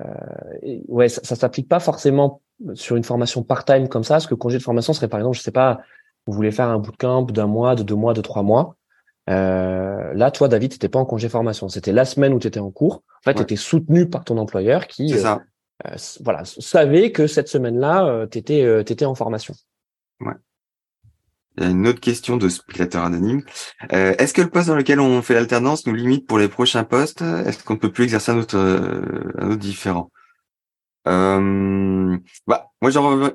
ouais, ça, ça s'applique pas forcément sur une formation part-time comme ça. Parce que congé de formation serait par exemple, je sais pas, vous voulez faire un bootcamp d'un mois, de deux mois, de trois mois. Euh, là, toi, David, t'étais pas en congé formation. C'était la semaine où tu étais en cours. En fait, tu étais soutenu par ton employeur qui, euh, euh, voilà, savait que cette semaine-là, euh, tu étais, euh, étais en formation. Ouais. Il y a une autre question de spectateur anonyme. Euh, Est-ce que le poste dans lequel on fait l'alternance nous limite pour les prochains postes? Est-ce qu'on ne peut plus exercer un autre, un autre différent? Euh, Bah, moi, j'aurais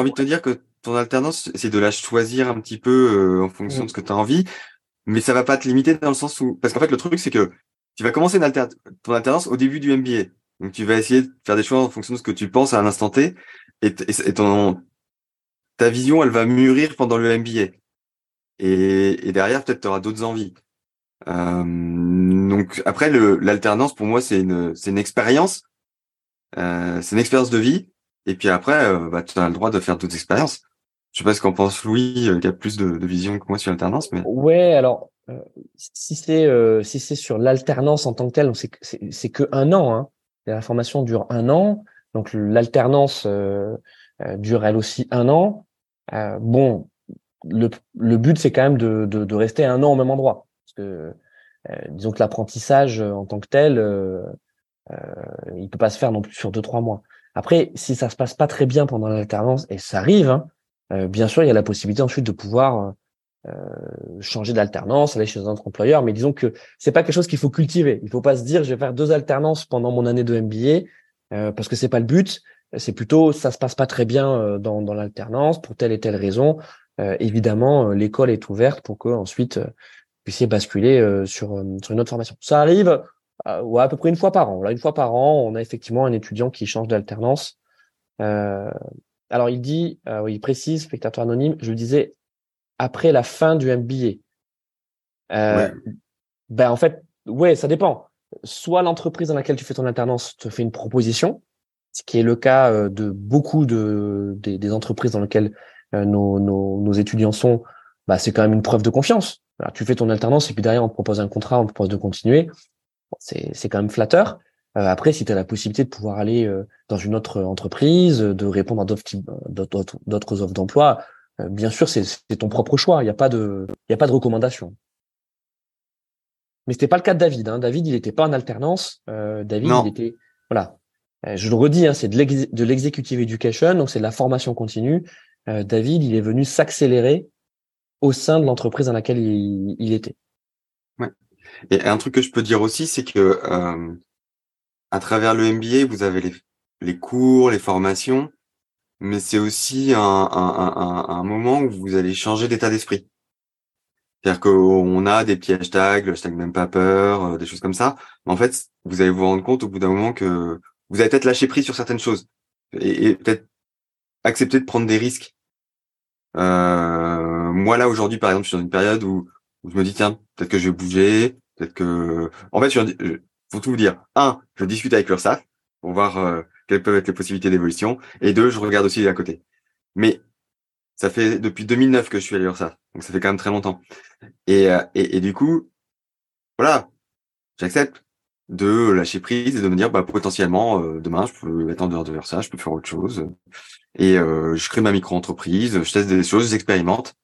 envie de te dire que ton alternance, c'est de la choisir un petit peu euh, en fonction de ce que tu as envie, mais ça va pas te limiter dans le sens où, parce qu'en fait, le truc, c'est que tu vas commencer une ton alternance au début du MBA. Donc, tu vas essayer de faire des choix en fonction de ce que tu penses à un instant T, et, et ton, ta vision, elle va mûrir pendant le MBA. Et, et derrière, peut-être, tu auras d'autres envies. Euh, donc après, l'alternance, pour moi, c'est une, c'est une expérience. Euh, c'est une expérience de vie. Et puis après, euh, bah, tu as le droit de faire d'autres expériences. Je sais pas ce qu'en pense Louis, euh, qui a plus de, de, vision que moi sur l'alternance. Mais... Ouais, alors, euh, si c'est euh, si c'est sur l'alternance en tant que telle, c'est que un an. Hein. La formation dure un an. Donc l'alternance dure elle aussi un an. Euh, bon, le, le but, c'est quand même de, de, de, rester un an au même endroit. Parce que, euh, disons que l'apprentissage en tant que tel, euh, euh, il peut pas se faire non plus sur deux, trois mois. Après, si ça se passe pas très bien pendant l'alternance, et ça arrive, hein, euh, bien sûr, il y a la possibilité ensuite de pouvoir euh, changer d'alternance, aller chez un autre employeur, mais disons que c'est pas quelque chose qu'il faut cultiver. Il faut pas se dire, je vais faire deux alternances pendant mon année de MBA, parce que c'est pas le but. C'est plutôt ça se passe pas très bien euh, dans, dans l'alternance pour telle et telle raison. Euh, évidemment, euh, l'école est ouverte pour que ensuite vous puissiez basculer sur, sur une autre formation. Ça arrive ouais, à peu près une fois par an. Là, une fois par an, on a effectivement un étudiant qui change d'alternance. Alors, il dit, euh, il précise, spectateur anonyme, je le disais, après la fin du MBA. Euh, Ben, en fait, ouais, ça dépend. Soit l'entreprise dans laquelle tu fais ton alternance te fait une proposition, ce qui est le cas euh, de beaucoup de, des, des entreprises dans lesquelles euh, nos, nos, nos étudiants sont, bah, c'est quand même une preuve de confiance. tu fais ton alternance et puis derrière on te propose un contrat, on te propose de continuer. c'est, c'est quand même flatteur. Euh, après, si tu as la possibilité de pouvoir aller dans une autre entreprise, de répondre à d'autres, offres d'emploi, bien sûr, c'est, ton propre choix. Il n'y a pas de, il y a pas de recommandation. Mais c'était pas le cas de David. Hein. David, il n'était pas en alternance. David, il était, voilà, euh, je le redis, hein, c'est de l'executive education, donc c'est de la formation continue. Euh, David, il est venu s'accélérer au sein de l'entreprise dans laquelle il, était. Ouais. Et un truc que je peux dire aussi, c'est que euh, à travers le MBA, vous avez les, les cours, les formations, mais c'est aussi un, un, un, un, moment où vous allez changer d'état d'esprit. C'est-à-dire qu'on a des petits hashtags, le hashtag même pas peur, euh, des choses comme ça. Mais en fait, vous allez vous rendre compte au bout d'un moment que vous avez peut-être lâché prise sur certaines choses et, peut-être accepter de prendre des risques. Euh, moi là aujourd'hui par exemple je suis dans une période où, je me dis tiens peut-être que je vais bouger, peut-être que en fait je, je, pour tout vous dire. Un je discute avec l'URSSAF pour voir euh, quelles peuvent être les possibilités d'évolution. Et deux je regarde aussi à côté. Mais ça fait depuis 2009 que je suis à l'URSSAF donc ça fait quand même très longtemps. Et, euh, et, et du coup voilà j'accepte de lâcher prise et de me dire bah potentiellement euh, demain je peux être en dehors de ça, je peux faire autre chose. Et euh, je crée ma micro-entreprise, je teste des choses, j'expérimente.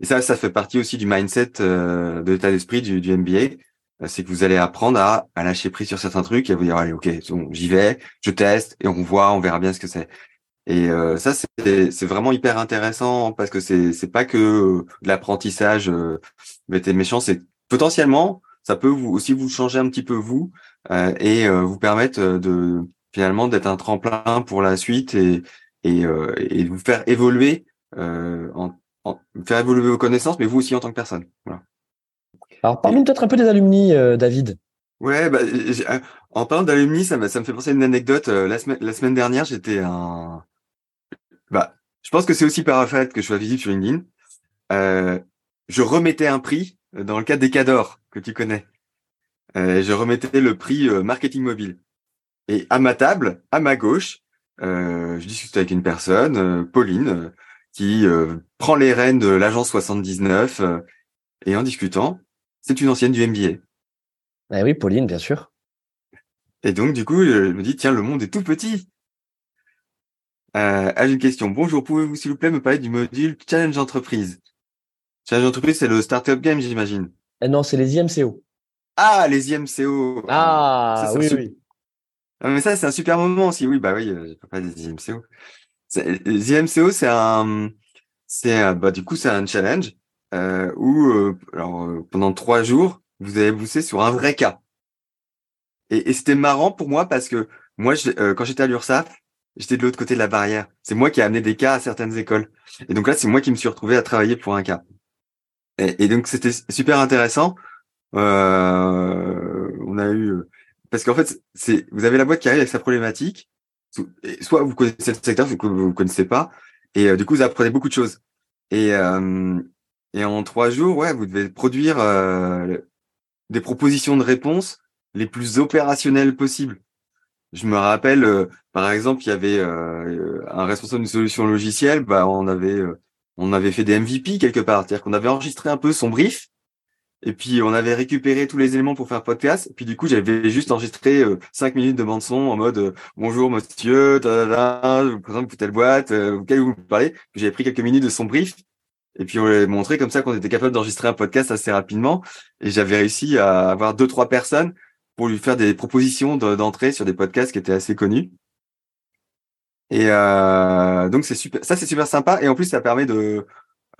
Et ça, ça fait partie aussi du mindset euh, de l'état d'esprit du, du MBA, c'est que vous allez apprendre à, lâcher prise sur certains trucs et à vous dire allez ok j'y vais, je teste et on voit, on verra bien ce que c'est. Et ça c'est vraiment hyper intéressant parce que c'est c'est pas que de l'apprentissage euh, bête méchant, c'est potentiellement ça peut vous aussi vous changer un petit peu vous euh, et euh, vous permettre euh, de finalement d'être un tremplin pour la suite et et, et vous faire évoluer en, faire évoluer vos connaissances, mais vous aussi en tant que personne. Voilà. Alors parlons peut-être un peu des alumni, David. Ouais, bah, en parlant d'alumni, ça, me, ça me fait penser à une anecdote. la semaine la semaine dernière, j'étais un bah, je pense que c'est aussi par fait que je sois visible sur LinkedIn. Euh, je remettais un prix dans le cadre des Cadors que tu connais. Euh, je remettais le prix euh, marketing mobile. Et à ma table, à ma gauche, euh, je discutais avec une personne, euh, Pauline, qui prend les rênes de l'agence 79. et en discutant, c'est une ancienne du MBA. Eh oui, Pauline, bien sûr. Et donc, du coup, je me dis, tiens, le monde est tout petit. Euh, j'ai une question. Bonjour, pouvez-vous, s'il vous plaît, me parler du module Challenge Entreprise? Challenge Entreprise, c'est le Startup Game, j'imagine. Eh non, c'est les IMCO. Ah, les IMCO. Ah, oui, oui. Ah, mais ça, c'est un super moment aussi. Oui, bah oui, euh, je pas des IMCO. Les IMCO, c'est un, c'est, bah, du coup, c'est un challenge, euh, où, euh, alors, euh, pendant trois jours, vous allez bosser sur un vrai cas. Et, et c'était marrant pour moi parce que moi, je, quand j'étais à l'URSSAF, j'étais de l'autre côté de la barrière. C'est moi qui ai amené des cas à certaines écoles. Et donc là, c'est moi qui me suis retrouvé à travailler pour un cas. Et, donc, c'était super intéressant. Euh, on a eu parce qu'en fait, c'est vous avez la boîte qui arrive avec sa problématique. Soit vous connaissez le secteur, soit vous ne connaissez pas, et euh, du coup vous apprenez beaucoup de choses. Et euh, et en trois jours, ouais, vous devez produire euh, des propositions de réponses les plus opérationnelles possibles. Je me rappelle, euh, par exemple, il y avait euh, un responsable d'une solution logicielle, bah on avait on avait fait des MVP quelque part, c'est-à-dire qu'on avait enregistré un peu son brief et puis on avait récupéré tous les éléments pour faire podcast. Et puis du coup, j'avais juste enregistré euh, cinq minutes de bande son en mode euh, bonjour monsieur, ta, je vous présente telle boîte, euh, auquel vous parlez. J'avais pris quelques minutes de son brief. Et puis on lui montré comme ça qu'on était capable d'enregistrer un podcast assez rapidement. Et j'avais réussi à avoir deux trois personnes pour lui faire des propositions d'entrée sur des podcasts qui étaient assez connus. Et euh, donc c'est super, ça c'est super sympa. Et en plus ça permet de,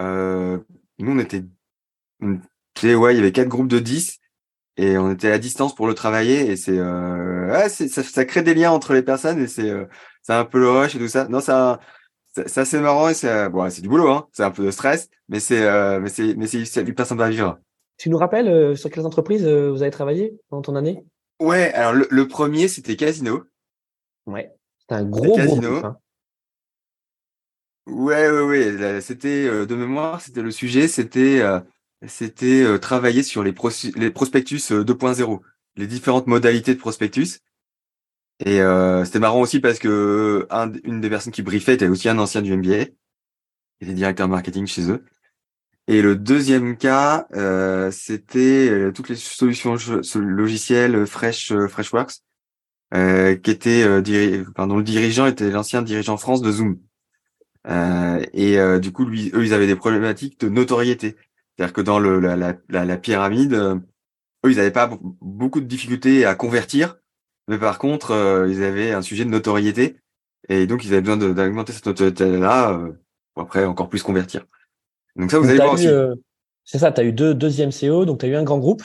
euh, nous on était ouais, il y avait quatre groupes de 10 et on était à distance pour le travailler et c'est euh, ouais, ça, crée des liens entre les personnes et c'est euh, c'est un peu le rush et tout ça. Non, ça c'est assez marrant et c'est bon, c'est du boulot hein, c'est un peu de stress, mais c'est euh, mais c'est mais c'est hyper sympa à vivre. Tu nous rappelles euh, sur quelles entreprises euh, vous avez travaillé dans ton année? Ouais, alors le, le premier c'était Casino. Ouais, c'était un gros Casino. Gros hein. Ouais, ouais, ouais. C'était de mémoire, c'était le sujet, c'était c'était euh, travailler sur les, les prospectus 2.0, euh, les différentes modalités de prospectus. Et euh, c'était marrant aussi parce que un, une des personnes qui briefait était aussi un ancien du MBA. Il était directeur marketing chez eux. Et le deuxième cas, euh, c'était euh, toutes les solutions logicielles Fresh Freshworks, euh, qui était pardon le dirigeant était l'ancien dirigeant France de Zoom. et du coup, lui, eux, ils avaient des problématiques de notoriété. C'est-à-dire que dans le, la, la, la, pyramide, euh, eux, ils n'avaient pas beaucoup de difficultés à convertir, mais par contre, euh, ils avaient un sujet de notoriété, et donc ils avaient besoin d'augmenter cette notoriété-là euh, pour après encore plus convertir. Donc ça, vous allez voir aussi. c'est ça, tu as eu deux deuxième CO, donc tu as eu un grand groupe,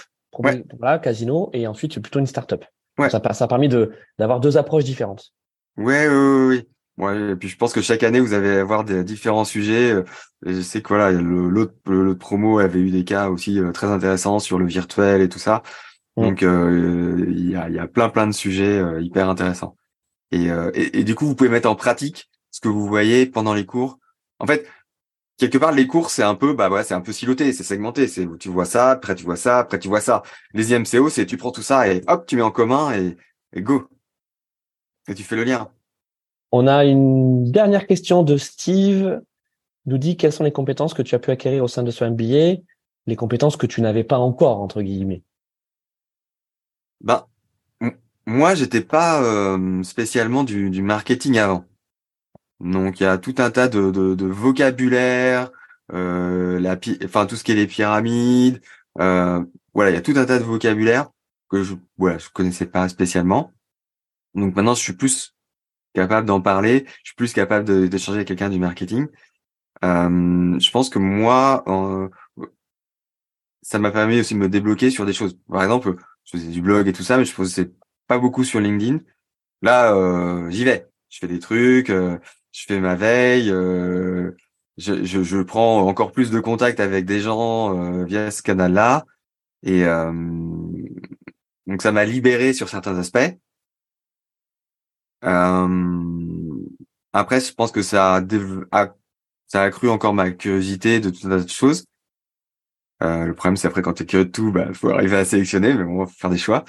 voilà, Casino, et ensuite plutôt une startup. Ouais. Ça, ça a permis d'avoir deux approches différentes. Ouais, oui, oui, oui. Ouais, et puis je pense que chaque année vous allez avoir des différents sujets. Euh, et je sais que voilà, l'autre promo avait eu des cas aussi euh, très intéressants sur le virtuel et tout ça. Mm. Donc euh, il y, a, y a plein plein de sujets hyper intéressants. Et, et, et, du coup vous pouvez mettre en pratique ce que vous voyez pendant les cours. En fait, quelque part les cours c'est un peu bah ouais c'est un peu siloté, c'est segmenté. C'est tu vois ça, après tu vois ça, après tu vois ça. Les IMCO c'est tu prends tout ça et hop tu mets en commun et, et go. Et tu fais le lien. On a une dernière question de Steve. Il nous dit quelles sont les compétences que tu as pu acquérir au sein de ce MBA, les compétences que tu n'avais pas encore entre guillemets. Ben moi j'étais pas euh, spécialement du, marketing avant. Donc il y a tout un tas de, vocabulaire, euh, la, enfin tout ce qui est les pyramides, euh, voilà il y a tout un tas de vocabulaire que je voilà je connaissais pas spécialement. Donc maintenant je suis plus capable d'en parler, je suis plus capable d'échanger avec quelqu'un du marketing. Euh, je pense que moi, ça m'a permis aussi de me débloquer sur des choses. Par exemple, je faisais du blog et tout ça, mais je faisais pas beaucoup sur LinkedIn. Là, euh, j'y vais. Je fais des trucs, euh, je fais ma veille, euh, je, je, je, prends encore plus de contact avec des gens euh, via ce canal-là. Et donc ça m'a libéré sur certains aspects. Euh, après, je pense que ça a, ça a accru encore ma curiosité de toutes tas de choses. Euh, le problème, c'est après quand tu es curieux de tout, bah faut arriver à sélectionner, mais bon, on va faire des choix.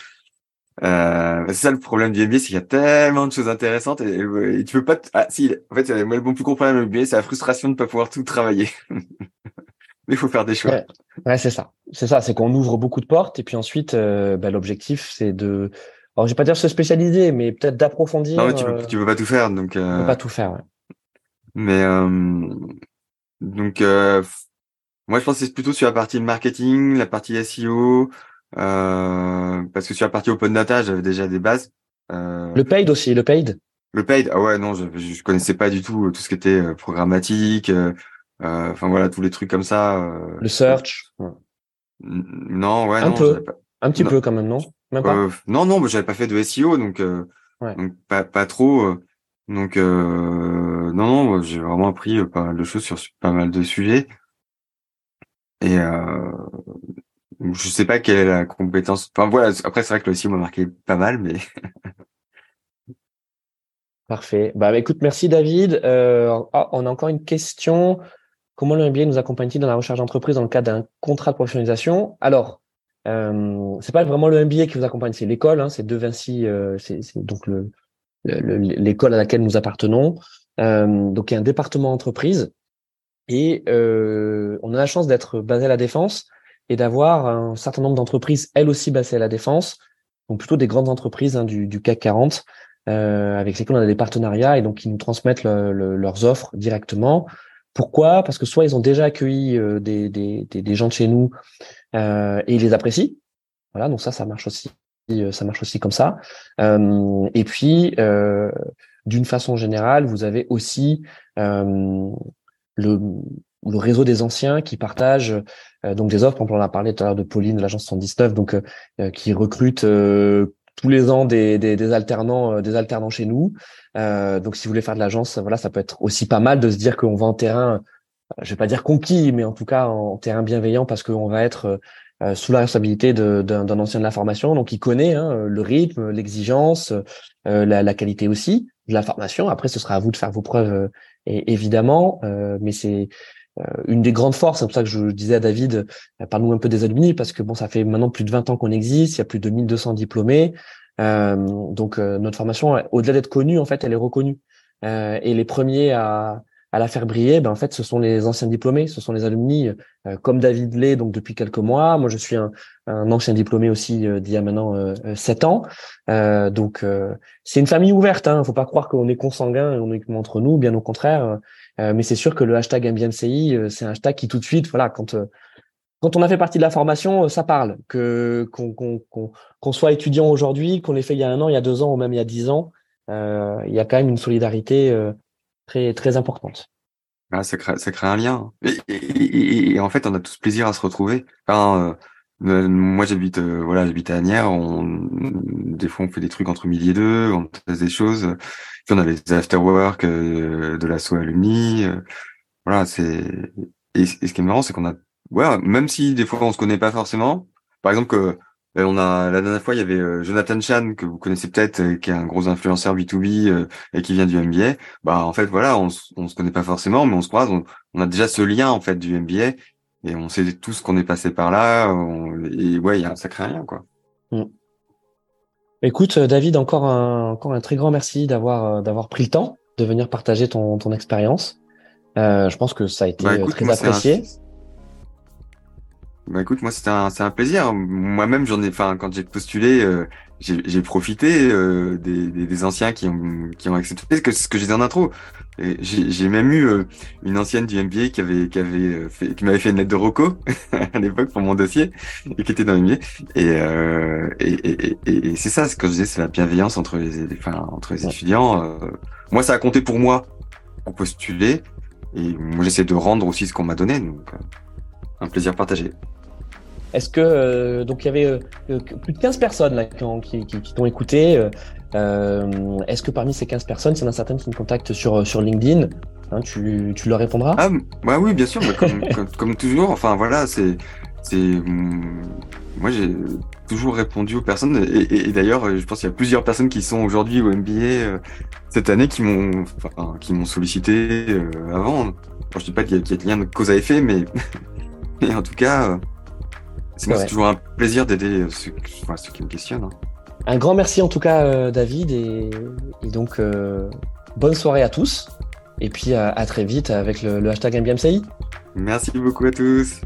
Euh, c'est ça le problème du MBA, c'est qu'il y a tellement de choses intéressantes et, tu peux pas. Ah si, en fait, moi le bon plus gros problème du MBA, c'est la frustration de ne pas pouvoir tout travailler. mais il faut faire des choix. Ouais, c'est ça. c'est ça, c'est qu'on ouvre beaucoup de portes et puis ensuite, bah, l'objectif, c'est de, alors je vais pas dire se spécialiser, mais peut-être d'approfondir. Non, mais tu peux, tu peux pas tout faire, donc. Euh... peux pas tout faire. Ouais. Mais donc, moi, je pense que c'est plutôt sur la partie marketing, la partie SEO, parce que sur la partie open data, j'avais déjà des bases. Le paid aussi, le paid? Le paid, ah ouais, non, je, je connaissais pas du tout tout ce qui était programmatique. Enfin voilà, tous les trucs comme ça. Le search? Non, ouais, un non, peu, un petit peu quand même, non? Même pas? Euh, Non, non, j'avais pas fait de SEO, donc, euh, donc pas, pas trop. Euh, donc non, non, j'ai vraiment appris pas mal de choses sur pas mal de sujets. Et je sais pas quelle est la compétence. Enfin voilà, après c'est vrai que le m'a marqué pas mal, mais. Parfait. Bah écoute, merci David. Ah, on a encore une question. Comment le MBA nous accompagne-t-il dans la recherche d'entreprise dans le cadre d'un contrat de professionnalisation? Alors, euh, c'est pas vraiment le MBA qui vous accompagne, c'est l'école. Hein, c'est De Vinci, euh, c'est donc le l'école à laquelle nous appartenons. Euh, donc il y a un département entreprise et euh, on a la chance d'être basé à la défense et d'avoir un certain nombre d'entreprises, elles aussi basées à la défense, donc plutôt des grandes entreprises hein, du, CAC 40, euh, avec lesquelles on a des partenariats et donc qui nous transmettent leurs offres directement. Pourquoi? Parce que soit ils ont déjà accueilli euh, des, des, gens de chez nous et ils les apprécient. Voilà, donc ça, ça marche aussi. Ça marche aussi comme ça. et puis, d'une façon générale, vous avez aussi le, le réseau des anciens qui partagent donc des offres. Par exemple, on a parlé tout à l'heure de Pauline l'agence 119, donc qui recrute tous les ans des, des, des alternants, des alternants chez nous. Euh, donc, si vous voulez faire de l'agence, voilà, ça peut être aussi pas mal de se dire qu'on va en terrain, je vais pas dire conquis, mais en tout cas en terrain bienveillant parce qu'on va être euh, sous la responsabilité d'un ancien de la formation, donc il connaît hein, le rythme, l'exigence, euh, la, la, qualité aussi de la formation. Après, ce sera à vous de faire vos preuves, et, évidemment, mais c'est une des grandes forces, c'est pour ça que je disais à David, parle-nous un peu des alumni, parce que bon, ça fait maintenant plus de 20 ans qu'on existe, il y a plus de 1200 diplômés, euh, donc euh, notre formation, au-delà d'être connue, en fait, elle est reconnue. Euh, et les premiers à, à la faire briller, ben en fait, ce sont les anciens diplômés, ce sont les alumni, comme David Lay, donc depuis quelques mois. Moi, je suis un, un ancien diplômé aussi d'il y a maintenant sept ans. donc, c'est une famille ouverte. Hein. Faut pas croire qu'on est consanguin et on est entre nous, bien au contraire. mais c'est sûr que le hashtag MBMCI, c'est un hashtag qui tout de suite, voilà, quand quand on a fait partie de la formation, euh, ça parle. Que qu'on soit étudiant aujourd'hui, qu'on l'ait fait il y a un an, il y a deux ans ou même il y a dix ans, euh, il y a quand même une solidarité euh, très importante. Ah, ça crée ça crée un lien. Et, en fait, on a tous plaisir à se retrouver. Enfin, moi, j'habite voilà, j'habite à Agnières. On, des fois, on fait des trucs entre midi et deux, on fait des choses. Puis on a les after work de l'assaut alumni. voilà, c'est et, ce qui est marrant, c'est qu'on a ouais, même si des fois on se connaît pas forcément. Par exemple, que euh, on a la dernière fois il y avait euh, Jonathan Chan que vous connaissez peut-être, euh, qui est un gros influenceur B2B et qui vient du MBA. Bah en fait voilà, on, on se connaît pas forcément, mais on se croise, on, a déjà ce lien en fait du MBA et on sait tous qu'on est passé par là. et ouais, y a un sacré lien quoi. Mm. Écoute, David, encore un, encore un très grand merci d'avoir d'avoir pris le temps de venir partager ton, ton expérience. je pense que ça a été bah, très apprécié. Bah écoute, moi c'était un, c'est un plaisir. Moi-même, j'en ai, enfin, quand j'ai postulé, euh, j'ai profité euh, des, des, des, anciens qui ont, qui ont accepté ce que, ce que j'ai dit en intro. J'ai même eu euh, une ancienne du MBA qui avait, qui avait fait, qui m'avait fait une lettre de Rocco à l'époque pour mon dossier et qui était dans le MBA. Et, et, et, et, c'est ça, ce que je disais, c'est la bienveillance entre les, enfin, entre les étudiants. moi, ça a compté pour moi pour postuler. Et moi, j'essaie de rendre aussi ce qu'on m'a donné. Donc, un plaisir partagé. Est-ce que euh, donc il y avait euh, plus de 15 personnes là qui, qui, t'ont écouté. Euh, est-ce que parmi ces 15 personnes, il y en a certaines qui me contactent sur sur LinkedIn hein, tu, tu, leur répondras? Ah bah oui, bien sûr, comme, comme, toujours. Enfin voilà, c'est mm, moi j'ai toujours répondu aux personnes et, d'ailleurs je pense qu'il y a plusieurs personnes qui sont aujourd'hui au MBA cette année qui m'ont enfin, qui m'ont sollicité avant. je dis pas qu'il y, a, lien de cause à effet, mais, mais en tout cas c'est toujours un plaisir d'aider ceux, qui me questionnent. Hein. Un grand merci en tout cas, euh, David, et, donc euh, bonne soirée à tous. Et puis à, très vite avec le, le hashtag MBMCI. Merci beaucoup à tous.